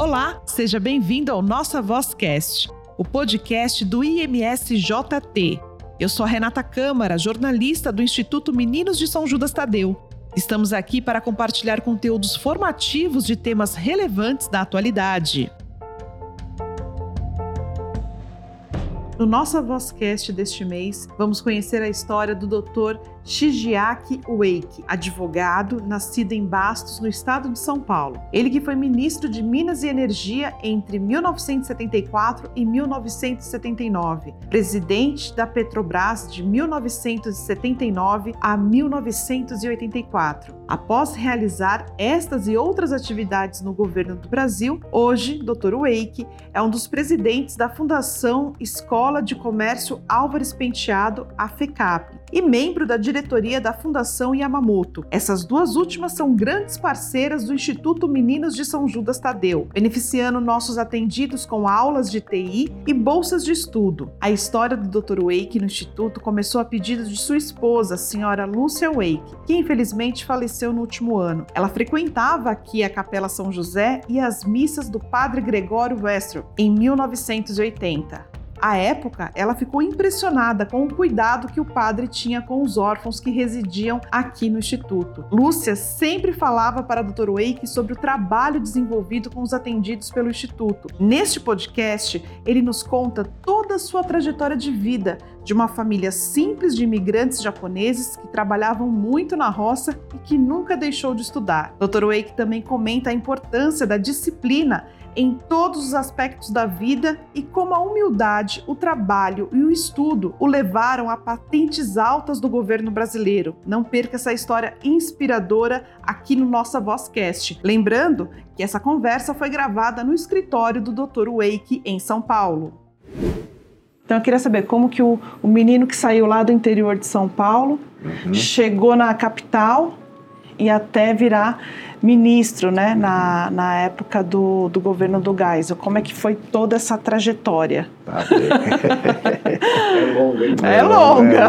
Olá, seja bem-vindo ao Nossa Vozcast, o podcast do IMSJT. Eu sou a Renata Câmara, jornalista do Instituto Meninos de São Judas Tadeu. Estamos aqui para compartilhar conteúdos formativos de temas relevantes da atualidade. No nosso Vozcast deste mês, vamos conhecer a história do Dr. Shigeaki Ueki, advogado nascido em Bastos, no estado de São Paulo. Ele que foi ministro de Minas e Energia entre 1974 e 1979, presidente da Petrobras de 1979 a 1984. Após realizar estas e outras atividades no governo do Brasil, hoje, Dr. Ueki é um dos presidentes da Fundação Escola de Comércio Álvares Penteado, a FECAP, e membro da diretoria da Fundação Yamamoto. Essas duas últimas são grandes parceiras do Instituto Meninos de São Judas Tadeu, beneficiando nossos atendidos com aulas de TI e bolsas de estudo. A história do Dr. Wake no Instituto começou a pedido de sua esposa, a senhora Lúcia Wake, que infelizmente faleceu no último ano. Ela frequentava aqui a Capela São José e as missas do Padre Gregório Westro em 1980. À época, ela ficou impressionada com o cuidado que o padre tinha com os órfãos que residiam aqui no instituto. Lúcia sempre falava para a Dr. Wake sobre o trabalho desenvolvido com os atendidos pelo instituto. Neste podcast, ele nos conta toda a sua trajetória de vida de uma família simples de imigrantes japoneses que trabalhavam muito na roça e que nunca deixou de estudar. Dr. Wake também comenta a importância da disciplina em todos os aspectos da vida e como a humildade, o trabalho e o estudo o levaram a patentes altas do governo brasileiro. Não perca essa história inspiradora aqui no Nossa Vozcast. Lembrando que essa conversa foi gravada no escritório do Dr. Wake em São Paulo. Então eu queria saber como que o, o menino que saiu lá do interior de São Paulo uhum. chegou na capital e até virar ministro, né, na, na época do, do governo do Geisel. Como é que foi toda essa trajetória? Tá é longa, hein? É, é longa.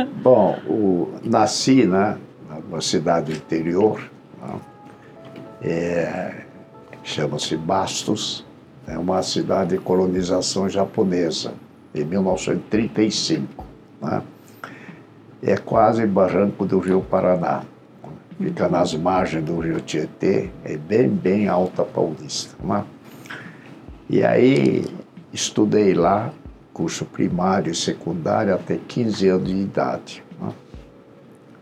É Bom, o, nasci, né, numa cidade interior, né, é, chama-se Bastos, é uma cidade de colonização japonesa, em 1935. Né? É quase barranco do Rio Paraná fica nas margens do rio Tietê, é bem, bem alta paulista. Né? E aí estudei lá, curso primário e secundário até 15 anos de idade. Né?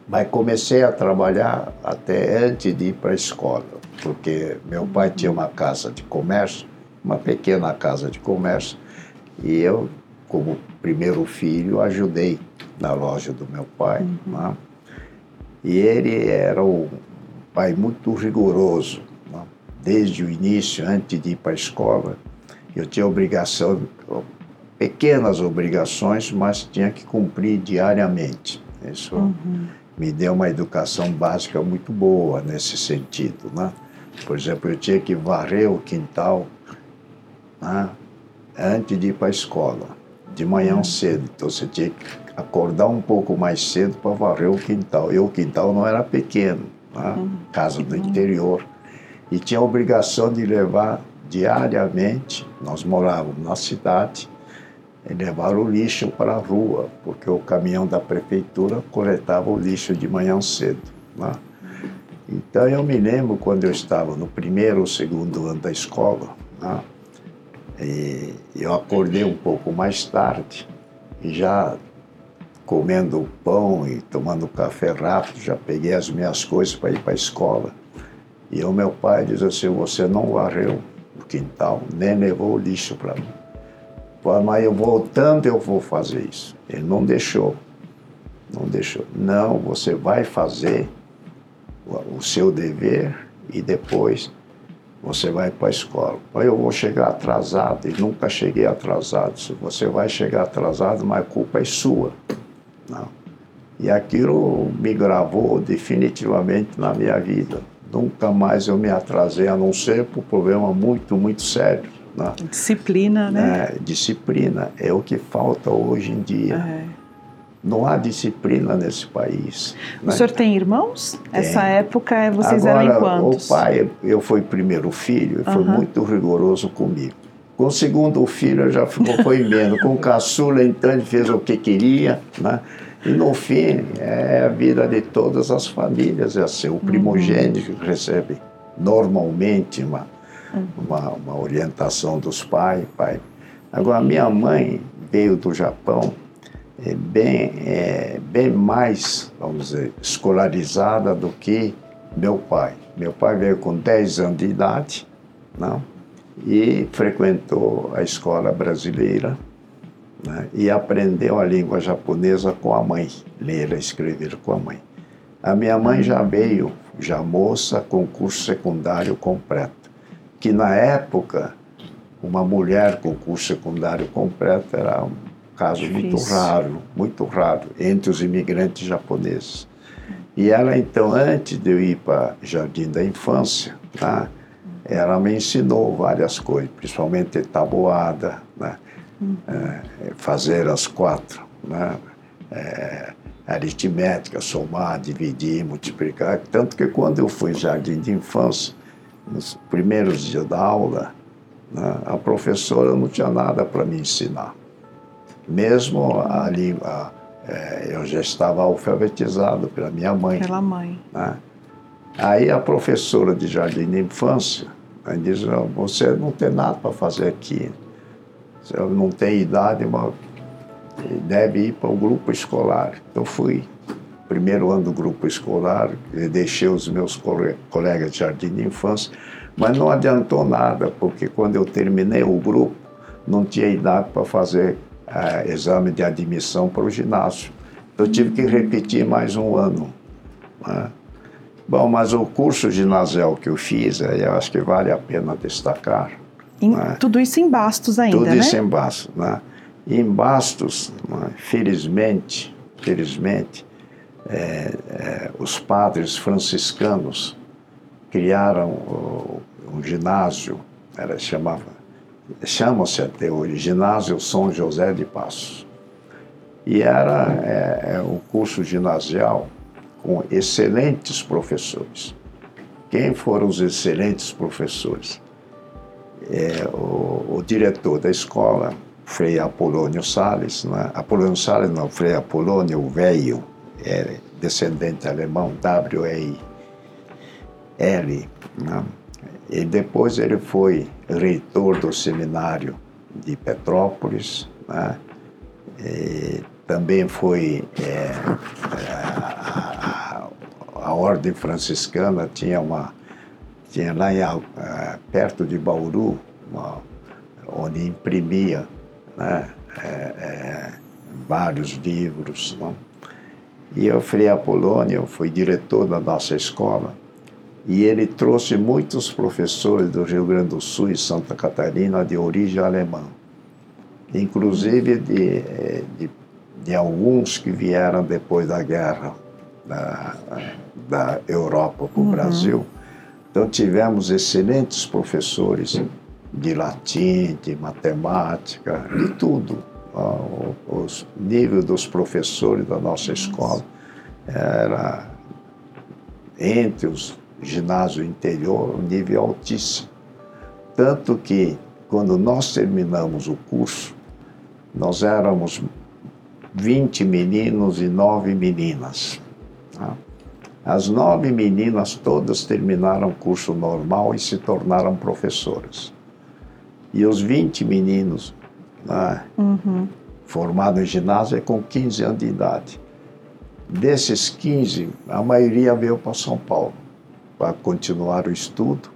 Mas comecei a trabalhar até antes de ir para a escola, porque meu pai tinha uma casa de comércio, uma pequena casa de comércio, e eu, como primeiro filho, ajudei na loja do meu pai. Uhum. Né? E ele era um pai muito rigoroso. Né? Desde o início, antes de ir para a escola, eu tinha obrigação, pequenas obrigações, mas tinha que cumprir diariamente. Isso uhum. me deu uma educação básica muito boa nesse sentido. Né? Por exemplo, eu tinha que varrer o quintal né? antes de ir para a escola, de manhã uhum. cedo. Então você tinha que acordar um pouco mais cedo para varrer o quintal. E o quintal não era pequeno, né? Uhum. casa do interior. E tinha a obrigação de levar diariamente, nós morávamos na cidade, e levar o lixo para a rua, porque o caminhão da prefeitura coletava o lixo de manhã cedo. Né? Então eu me lembro quando eu estava no primeiro ou segundo ano da escola, né? e eu acordei um pouco mais tarde e já comendo pão e tomando café rápido, já peguei as minhas coisas para ir para a escola. E o meu pai diz assim, você não varreu o quintal, nem levou o lixo para mim. Mas eu voltando eu vou fazer isso. Ele não deixou, não deixou. Não, você vai fazer o seu dever e depois você vai para a escola. Eu vou chegar atrasado e nunca cheguei atrasado. Se você vai chegar atrasado, mas a culpa é sua. Não. E aquilo me gravou definitivamente na minha vida. Nunca mais eu me atrasei, a não ser por um problema muito, muito sério. Né? Disciplina, né? É, disciplina é o que falta hoje em dia. É. Não há disciplina nesse país. O né? senhor tem irmãos? Tem. Essa época vocês Agora, eram quantos? O pai, eu fui primeiro filho, e foi muito rigoroso comigo. Com o segundo filho já ficou, menos. Com o caçula, então, ele fez o que queria, né? E no fim, é a vida de todas as famílias, é assim, o primogênito uhum. recebe normalmente uma, uhum. uma, uma orientação dos pais. Pai. Agora, minha mãe veio do Japão é bem, é, bem mais, vamos dizer, escolarizada do que meu pai. Meu pai veio com 10 anos de idade não? E frequentou a escola brasileira né? e aprendeu a língua japonesa com a mãe, ler e escrever com a mãe. A minha mãe já veio, já moça, com curso secundário completo, que na época uma mulher com curso secundário completo era caso Difícil. muito raro, muito raro, entre os imigrantes japoneses. E ela, então, antes de eu ir para Jardim da Infância, tá, ela me ensinou várias coisas, principalmente tabuada, né, é, fazer as quatro, né, é, aritmética, somar, dividir, multiplicar. Tanto que quando eu fui Jardim de Infância, nos primeiros dias da aula, né, a professora não tinha nada para me ensinar. Mesmo a língua, é, eu já estava alfabetizado pela minha mãe. Pela mãe. Né? Aí a professora de jardim de infância diz: Você não tem nada para fazer aqui. Você não tem idade, mas deve ir para o grupo escolar. Então fui. Primeiro ano do grupo escolar, deixei os meus colegas de jardim de infância, mas não adiantou nada, porque quando eu terminei o grupo, não tinha idade para fazer uh, exame de admissão para o ginásio. Eu tive que repetir mais um ano. Né? Bom, mas o curso ginasial que eu fiz, eu acho que vale a pena destacar. Em, né? Tudo isso em Bastos ainda, tudo né? isso em Bastos. Né? E em Bastos, né? felizmente, felizmente, é, é, os padres franciscanos criaram um ginásio, era chamava chama-se até hoje Ginásio São José de Passos. E era é, é um curso ginasial com excelentes professores. Quem foram os excelentes professores? É, o, o, diretor da escola, Frei Apolônio Sales, né? Apolônio Sales não, Frei Apolônio, o velho, é descendente alemão, W-E-I-L, né? E depois ele foi reitor do seminário de Petrópolis, né? também foi é, a, ordem franciscana tinha uma tinha lá em, é, perto de Bauru uma, onde imprimia né? é, é vários livros não? e eu Frei Apolônio fui diretor da nossa escola e ele trouxe muitos professores do Rio Grande do Sul e Santa Catarina de origem alemã, inclusive de, de, de alguns que vieram depois da guerra da, da Europa para o uhum. Brasil. Então tivemos excelentes professores de latim, de matemática, de tudo. O, o nível dos professores da nossa escola era entre os ginásio interior, um nível altíssimo. Tanto que, quando nós terminamos o curso, nós éramos 20 meninos e 9 meninas. Tá? As nove meninas todas terminaram o curso normal e se tornaram professoras. E os 20 meninos né, uhum. formados em ginásio é com 15 anos de idade. Desses 15, a maioria veio para São Paulo para continuar o estudo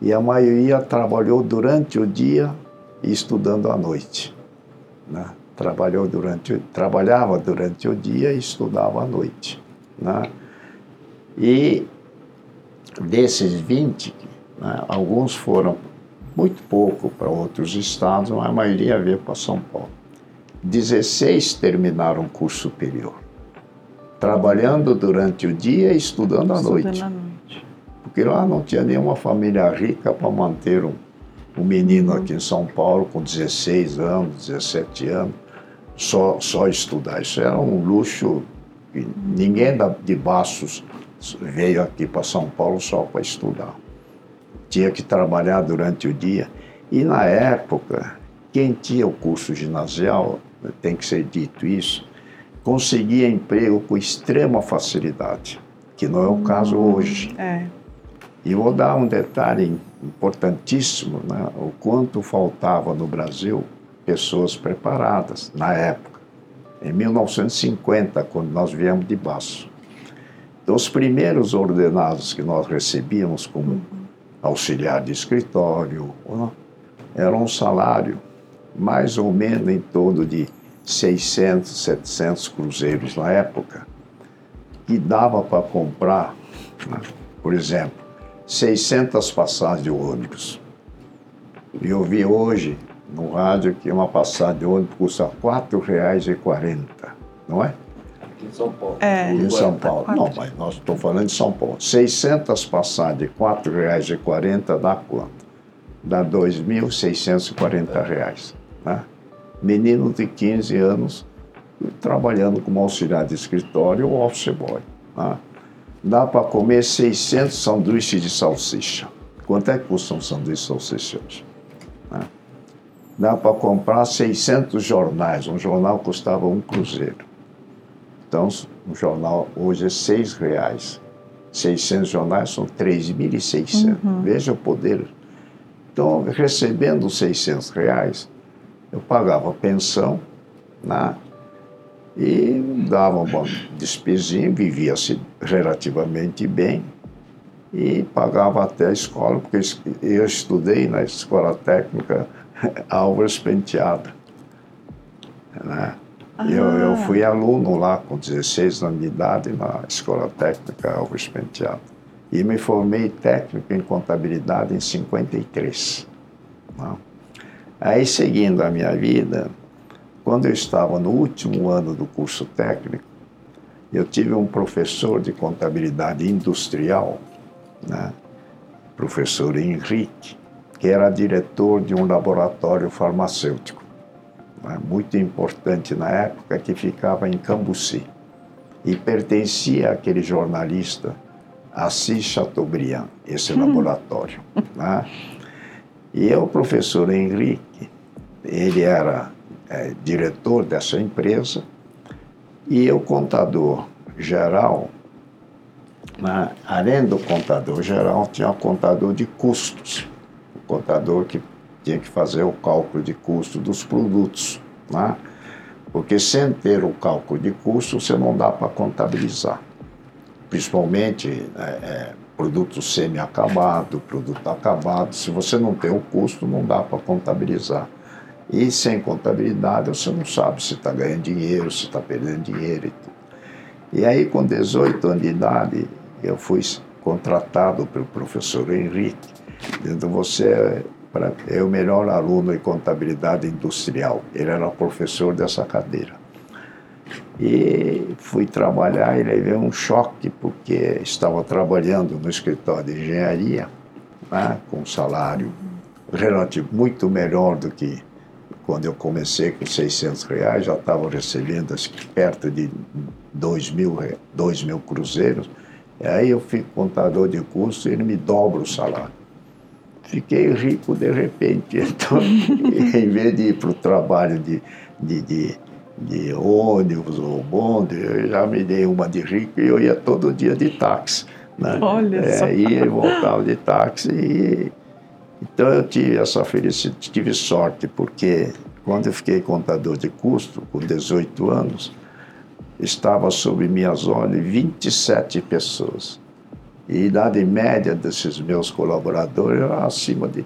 e a maioria trabalhou durante o dia e estudando à noite. Né? Trabalhou durante, trabalhava durante o dia e estudava à noite. Né? E desses 20, né, alguns foram muito pouco para outros estados, mas a maioria veio para São Paulo. 16 terminaram o curso superior, trabalhando durante o dia e estudando à noite. Noite porque lá não tinha nenhuma família rica para manter um, um menino aqui em São Paulo com 16 anos, 17 anos. só, só estudar. Isso era um luxo. Ninguém de Bastos veio aqui para São Paulo só para estudar. Tinha que trabalhar durante o dia. E na época, quem tinha o curso ginasial, tem que ser dito isso, conseguia emprego com extrema facilidade, que não é o caso hum, hoje. É. E vou dar um detalhe importantíssimo, né? o quanto faltava no Brasil pessoas preparadas na época, em 1950, quando nós viemos de Baço. Então, os primeiros ordenados que nós recebíamos como uhum. auxiliar de escritório eram um salário mais ou menos em torno de 600, 700 cruzeiros na época, que dava para comprar, né, por exemplo, 600 passagens de ônibus. E eu vi hoje no rádio que uma passagem de ônibus custa R$ 4,40, não é? Aqui em São Paulo. É. Em São Paulo. Não, mas nós estamos falando de São Paulo. 600 passagens de R$ 4,40 dá quanto? Dá R$ 2.640. Né? Menino de 15 anos trabalhando como auxiliar de escritório ou office boy. Né? Dá para comer 600 sanduíches de salsicha. Quanto é que custa um sanduíche de salsicha hoje? Dá para comprar 600 jornais. Um jornal custava um cruzeiro. Então, um jornal hoje é seis reais. 600 jornais são 3.600. Uhum. Veja o poder. Então, recebendo 600 reais, eu pagava pensão, né? E dava uma despesinha, vivia-se relativamente bem e pagava até a escola, porque eu estudei na escola técnica Álvares Penteado. Né? Ah. Eu, eu fui aluno lá com 16 anos de idade na escola técnica Álvares Penteado. E me formei técnico em contabilidade em 53. Né? Aí, seguindo a minha vida, quando eu estava no último ano do curso técnico, eu tive um professor de contabilidade industrial, né? professor Henrique, que era diretor de um laboratório farmacêutico, né? muito importante na época, que ficava em Cambuci, e pertencia àquele jornalista Assis Chateaubriand, esse laboratório. Né? E o professor Henrique, ele era é, diretor dessa empresa, e o contador geral, né, além do contador geral, tinha o contador de custos, contador que tinha que fazer o cálculo de custo dos produtos, né? porque sem ter o cálculo de custo você não dá para contabilizar, principalmente é, é, produto semi-acabado, produto acabado. Se você não tem o custo, não dá para contabilizar. E sem contabilidade, você não sabe se está ganhando dinheiro, se está perdendo dinheiro e tudo. E aí, com 18 anos de idade, eu fui contratado pelo professor Henrique, dizendo: Você é o melhor aluno em contabilidade industrial. Ele era professor dessa cadeira. E fui trabalhar e levei um choque, porque estava trabalhando no escritório de engenharia, né, com um salário relativo muito melhor do que quando eu comecei com 600 reais, já estava recebendo perto de 2 mil, 2 mil cruzeiros. E aí eu fico contador de custo e ele me dobra o salário. Fiquei rico de repente. Então, em vez de ir para o trabalho de, de, de de ônibus ou bonde, eu já me dei uma de rico e eu ia todo dia de táxi. Né? Olha é, só. Ia e voltava de táxi. E... Então eu tive essa felicidade, tive sorte, porque quando eu fiquei contador de custo, com 18 anos, estava sob minhas ordens 27 pessoas. E a idade média desses meus colaboradores era acima de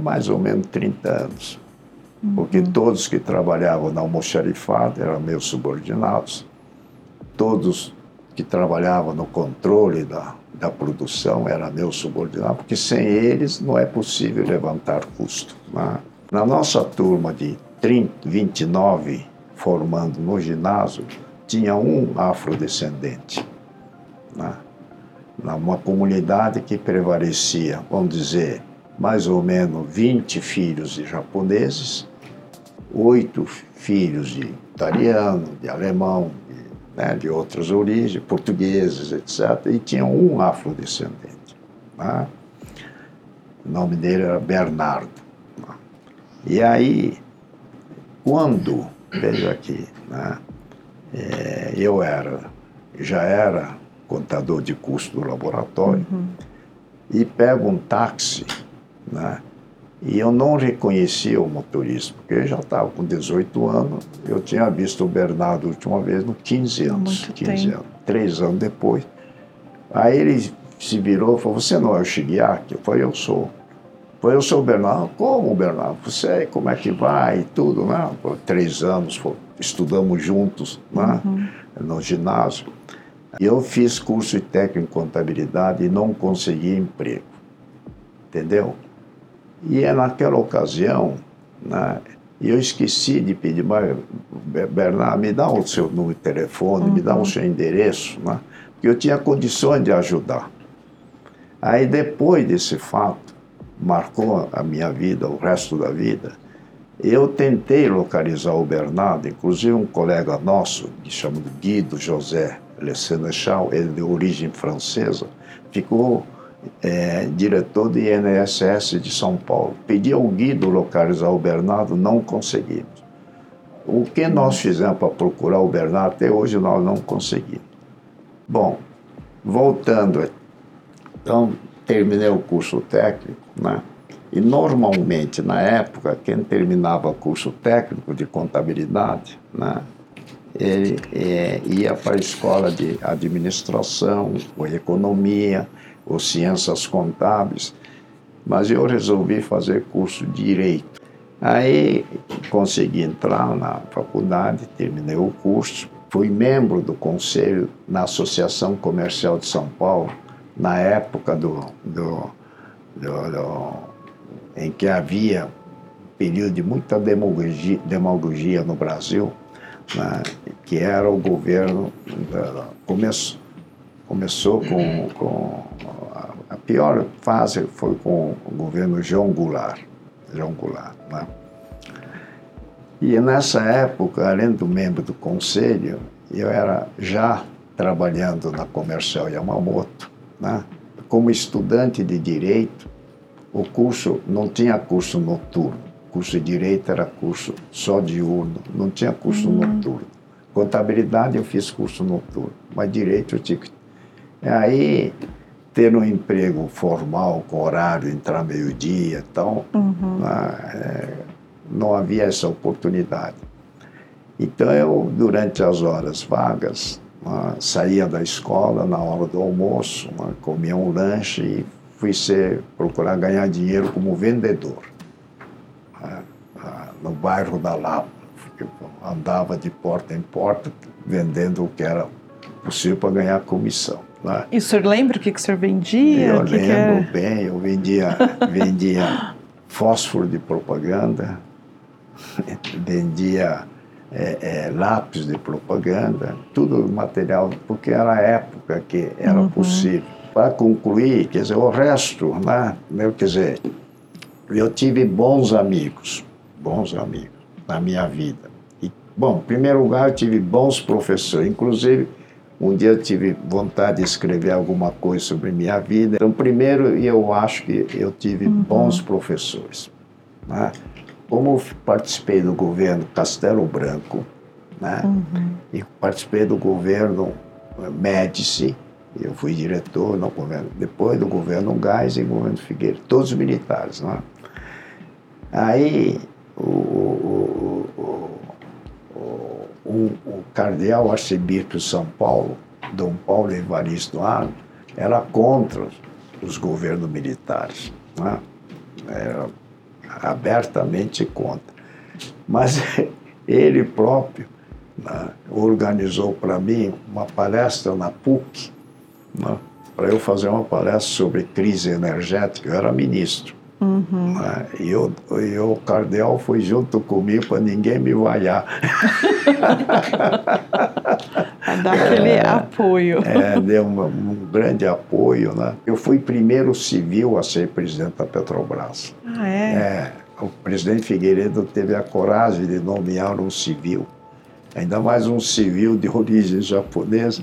mais ou menos 30 anos porque todos que trabalhavam na almoxarifada eram meus subordinados, todos que trabalhavam no controle da, da produção eram meus subordinados, porque sem eles não é possível levantar custo. Né? Na nossa turma de 30, 29 formando no ginásio, tinha um afrodescendente. Né? Numa comunidade que prevalecia, vamos dizer, mais ou menos 20 filhos de japoneses oito filhos de italiano, de alemão, de, né, de outras origens, portugueses, etc. E tinha um afrodescendente. Né? O nome dele era Bernardo. Né? E aí, quando, veja aqui, né, é, eu era, já era contador de custo do laboratório, uhum. e pego um táxi, né, e eu não reconhecia o motorista, porque eu já estava com 18 anos, eu tinha visto o Bernardo a última vez no 15 anos. Muito 15 tempo. anos. Três anos depois. Aí ele se virou e falou, você não é o Shigeaki? Eu falei, eu sou. Foi eu sou o Bernardo. Como, Bernardo? Você, como é que vai? E tudo, né? Por três anos, estudamos juntos né? Uhum. no ginásio. Eu fiz curso de técnico em contabilidade e não consegui emprego. Entendeu? E é naquela ocasião, né, eu esqueci de pedir, mas, Bernardo, me dá o seu número de telefone, uhum. me dá o uhum. seu endereço, né, porque eu tinha condições de ajudar. Aí, depois desse fato, marcou a minha vida, o resto da vida, eu tentei localizar o Bernardo, inclusive um colega nosso, que chama Guido José Le Sénéchal, ele de origem francesa, ficou é, diretor do INSS de São Paulo. Pedi ao Guido localizar o Bernardo, não conseguimos. O que nós fizemos para procurar o Bernardo, até hoje nós não conseguimos. Bom, voltando, então terminei o curso técnico, né? E normalmente, na época, quem terminava curso técnico de contabilidade, né? Ele é, ia para a escola de administração ou economia, ou ciências contábeis, mas eu resolvi fazer curso de direito. Aí consegui entrar na faculdade, terminei o curso, fui membro do conselho na Associação Comercial de São Paulo, na época do, do, do, do em que havia período de muita demagogia, demagogia no Brasil, que era o governo, começou, começou com, com a pior fase foi com o governo João Goulart. João Goulart né? E nessa época, além do membro do conselho, eu era já trabalhando na Comercial Yamamoto, né? como estudante de direito. O curso não tinha curso noturno, curso de direito era curso só diurno, não tinha curso uhum. noturno. Contabilidade eu fiz curso noturno, mas direito eu tive. Aí ter um emprego formal, com horário, entrar meio-dia então, uhum. né, é, não havia essa oportunidade. Então eu, durante as horas vagas, né, saía da escola na hora do almoço, né, comia um lanche e fui ser, procurar ganhar dinheiro como vendedor no bairro da Lapa. Andava de porta em porta vendendo o que era possível para ganhar comissão. Né? E o senhor lembra o que, que o senhor vendia? Eu que lembro que bem, eu vendia, vendia fósforo de propaganda, vendia é, é, lápis de propaganda, tudo material, porque era a época que era uhum. possível. Para concluir, quer dizer, o resto, né? Eu, quer dizer, eu tive bons amigos, bons amigos na minha vida. E, bom, em primeiro lugar, eu tive bons professores, inclusive um dia eu tive vontade de escrever alguma coisa sobre minha vida. Então, primeiro, eu acho que eu tive uhum. bons professores. Né? Como participei do governo Castelo Branco, né? Uhum. e participei do governo eh, Médici, eu fui diretor no governo, depois do governo Gás e governo Figueiredo, todos militares. Né? Aí, o, o, o, cardeal arcebispo de São Paulo, Dom Paulo Evaristo Arno, era contra os governos militares. Né? Era abertamente contra. Mas ele próprio né, organizou para mim uma palestra na PUC, né, para eu fazer uma palestra sobre crise energética. Eu era ministro. Uhum. E, eu, e o cardeal foi junto comigo para ninguém me vaiar. dar aquele é, apoio. É, deu um, um, grande apoio. Né? Eu fui primeiro civil a ser presidente da Petrobras. Ah, é? É, o presidente Figueiredo teve a coragem de nomear um civil, ainda mais um civil de origem japonesa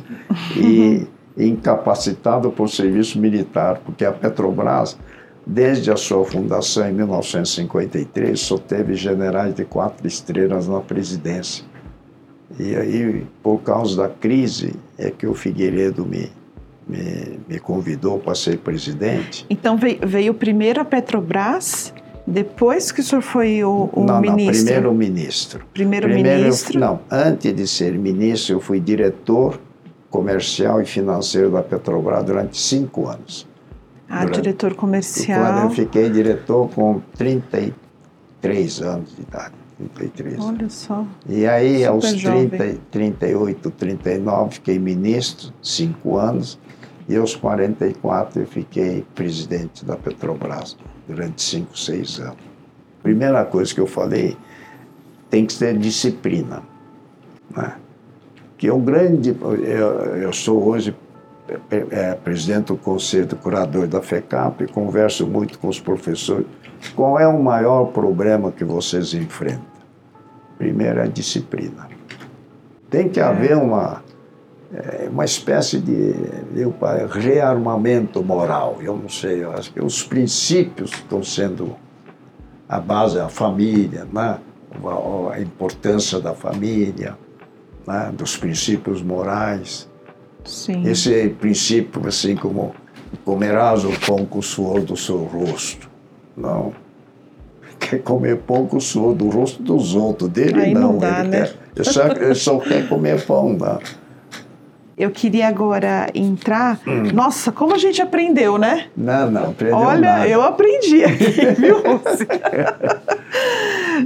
e incapacitado por serviço militar, porque a Petrobras, desde a sua fundação em 1953, só teve generais de quatro estrelas na presidência. E aí, por causa da crise, é que o Figueiredo me, me, me convidou para ser presidente. Então veio, veio primeiro a Petrobras, depois que o senhor foi o, o não, ministro? Não, primeiro ministro. Primeiro, primeiro ministro? Não, antes de ser ministro, eu fui diretor comercial e financeiro da Petrobras durante cinco anos. Ah, durante, diretor comercial. Quando eu fiquei diretor com 33 anos de idade. 33. Olha só. E aí, Super aos 30, 38, 39, fiquei ministro, cinco anos. E aos 44 eu fiquei presidente da Petrobras durante cinco, seis anos. Primeira coisa que eu falei, tem que ter disciplina. Né? Que é um grande. Eu, eu sou hoje é, presidente do conselho do curador da FECAP, converso muito com os professores. Qual é o maior problema que vocês enfrentam? Primeiro é a disciplina. Tem que haver é. uma, é, uma espécie de eu, rearmamento moral. Eu não sei, eu acho que os princípios estão sendo a base, a família, né? a, a importância da família, né? dos princípios morais. Sim. Esse princípio, assim como comerás o pão com o suor do seu rosto. Não. Quer comer pão com o suor do rosto dos outros. Dele Aí não. não dá, ele, né? quer, ele, só, ele só quer comer pão. Não. Eu queria agora entrar. Hum. Nossa, como a gente aprendeu, né? Não, não, aprendeu Olha, nada. eu aprendi aqui, viu,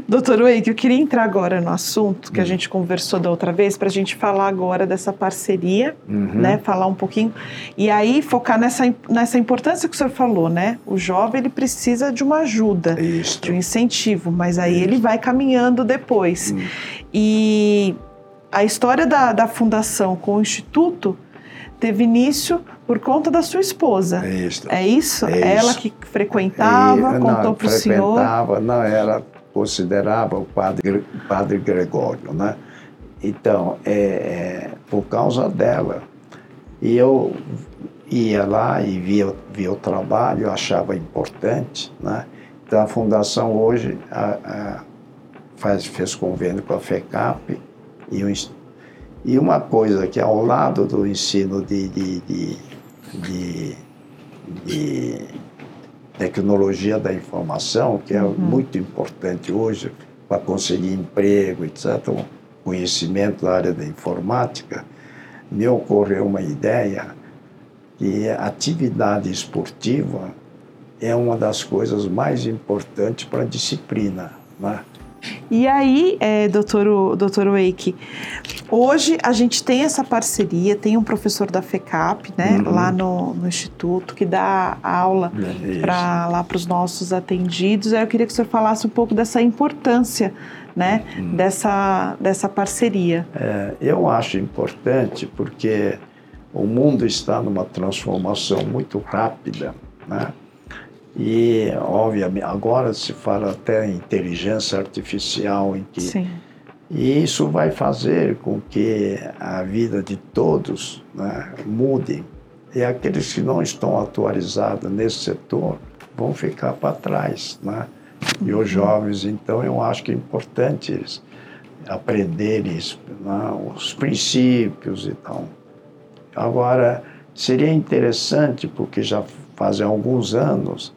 Doutor Wake, eu queria entrar agora no assunto que a hum. gente conversou da outra vez, para a gente falar agora dessa parceria, uhum. né? Falar um pouquinho. E aí focar nessa, nessa importância que o senhor falou, né? O jovem ele precisa de uma ajuda, Isso. de um incentivo, mas aí ele vai caminhando depois. Hum. E a história da, da fundação com o Instituto teve início por conta da sua esposa. É isso. É isso? É ela isso. que frequentava, é, contou para o senhor? Frequentava, não, ela considerava o padre, padre Gregório, né? Então, é, é, por causa dela. E eu ia lá e via, via o trabalho, achava importante, né? Então, a fundação hoje a, a, faz, fez convênio com a FECAP, e, um, e uma coisa que ao lado do ensino de, de, de, de, de tecnologia da informação, que é uhum. muito importante hoje para conseguir emprego, etc., conhecimento da área da informática, me ocorreu uma ideia que a atividade esportiva é uma das coisas mais importantes para a disciplina. Né? E aí, é, doutor, doutor Wake, hoje a gente tem essa parceria, tem um professor da FECAP, né, uhum. lá no, no, Instituto, que dá aula é para lá para os nossos atendidos. Aí eu queria que o senhor falasse um pouco dessa importância, né, uhum. dessa, dessa parceria. É, eu acho importante porque o mundo está numa transformação muito rápida, né? E, obviamente, agora se fala até em inteligência artificial, em que. Sim. E isso vai fazer com que a vida de todos né, mude. E aqueles que não estão atualizados nesse setor vão ficar para trás. Né? E os uhum. jovens, então, eu acho que é importante eles aprenderem né, os princípios e tal. Agora, seria interessante, porque já fazem alguns anos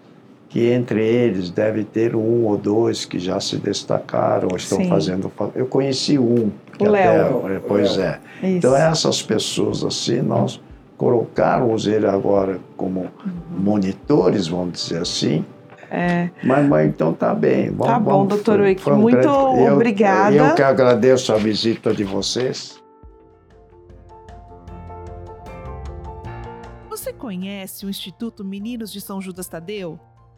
que entre eles deve ter um ou dois que já se destacaram, estão Sim. fazendo. Eu conheci um. o Léo. É, pois é. Isso. Então, essas pessoas assim, nós colocarmos ele agora como uhum. monitores, vamos dizer assim. É. Mas, mas então tá bem. Vamos, tá bom, vamos, doutor Wick. Muito eu, obrigada. Eu que agradeço a visita de vocês. Você conhece o Instituto Meninos de São Judas Tadeu?